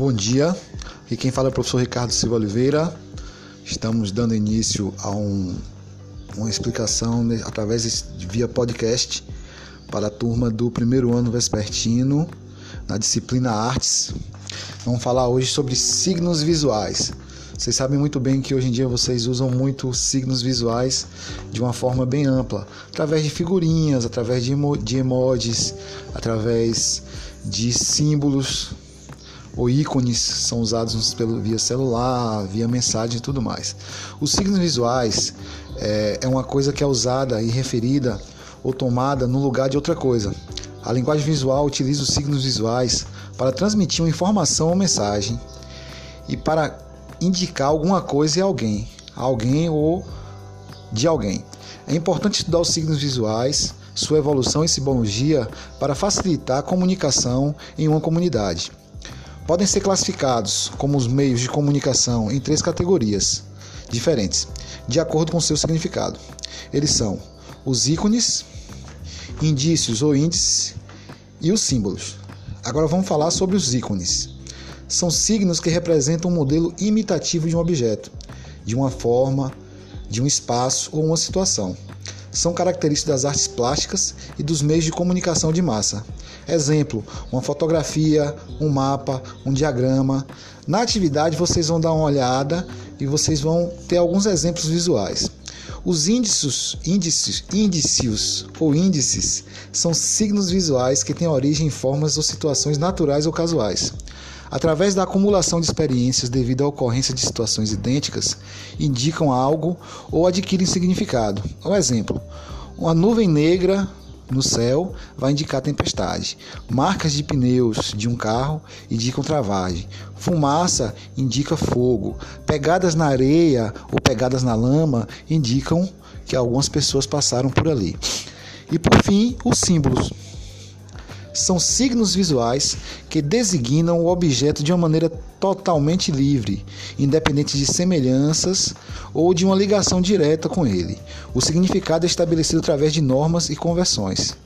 Bom dia, aqui quem fala é o professor Ricardo Silva Oliveira. Estamos dando início a um, uma explicação através de via podcast para a turma do primeiro ano vespertino na disciplina Artes. Vamos falar hoje sobre signos visuais. Vocês sabem muito bem que hoje em dia vocês usam muito signos visuais de uma forma bem ampla, através de figurinhas, através de, emo de emojis, através de símbolos ou ícones são usados pelo, via celular, via mensagem e tudo mais. Os signos visuais é, é uma coisa que é usada e referida ou tomada no lugar de outra coisa. A linguagem visual utiliza os signos visuais para transmitir uma informação ou mensagem e para indicar alguma coisa em alguém, alguém ou de alguém. É importante estudar os signos visuais, sua evolução e simbologia para facilitar a comunicação em uma comunidade podem ser classificados como os meios de comunicação em três categorias diferentes, de acordo com seu significado. Eles são os ícones, indícios ou índices e os símbolos. Agora vamos falar sobre os ícones. São signos que representam um modelo imitativo de um objeto, de uma forma, de um espaço ou uma situação são características das artes plásticas e dos meios de comunicação de massa. Exemplo: uma fotografia, um mapa, um diagrama. Na atividade vocês vão dar uma olhada e vocês vão ter alguns exemplos visuais. Os índices, índices, índices ou índices são signos visuais que têm origem em formas ou situações naturais ou casuais através da acumulação de experiências devido à ocorrência de situações idênticas, indicam algo ou adquirem significado. Um exemplo: uma nuvem negra no céu vai indicar tempestade. Marcas de pneus de um carro indicam travagem. Fumaça indica fogo. Pegadas na areia ou pegadas na lama indicam que algumas pessoas passaram por ali. E por fim, os símbolos são signos visuais que designam o objeto de uma maneira totalmente livre, independente de semelhanças ou de uma ligação direta com ele. O significado é estabelecido através de normas e conversões.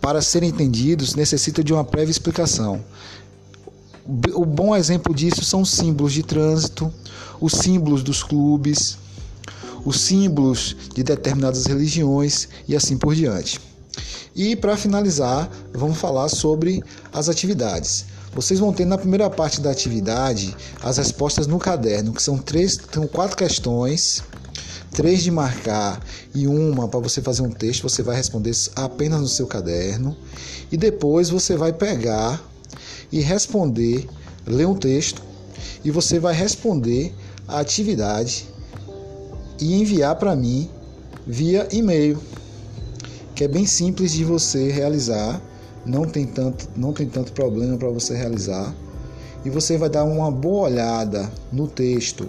Para serem entendidos, necessita de uma prévia explicação. O bom exemplo disso são os símbolos de trânsito, os símbolos dos clubes, os símbolos de determinadas religiões e assim por diante. E para finalizar, vamos falar sobre as atividades. Vocês vão ter na primeira parte da atividade as respostas no caderno, que são três, são quatro questões, três de marcar e uma para você fazer um texto. Você vai responder apenas no seu caderno e depois você vai pegar e responder, ler um texto e você vai responder a atividade e enviar para mim via e-mail que é bem simples de você realizar, não tem tanto, não tem tanto problema para você realizar. E você vai dar uma boa olhada no texto,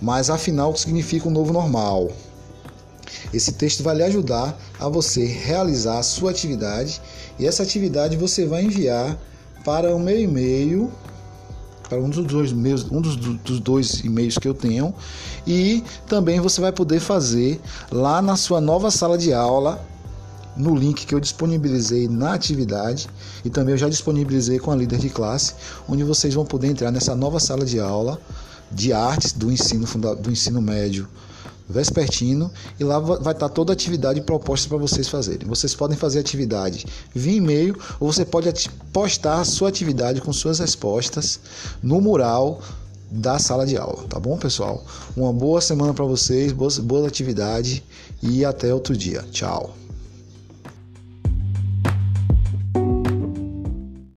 mas afinal o que significa o um novo normal. Esse texto vai lhe ajudar a você realizar a sua atividade e essa atividade você vai enviar para o meu e-mail, para um dos dois meus, um dos, dos dois e-mails que eu tenho, e também você vai poder fazer lá na sua nova sala de aula no link que eu disponibilizei na atividade e também eu já disponibilizei com a líder de classe, onde vocês vão poder entrar nessa nova sala de aula de artes do ensino do ensino médio vespertino e lá vai estar toda a atividade proposta para vocês fazerem. Vocês podem fazer atividade via e-mail ou você pode postar a sua atividade com suas respostas no mural da sala de aula, tá bom, pessoal? Uma boa semana para vocês, boa atividade e até outro dia. Tchau.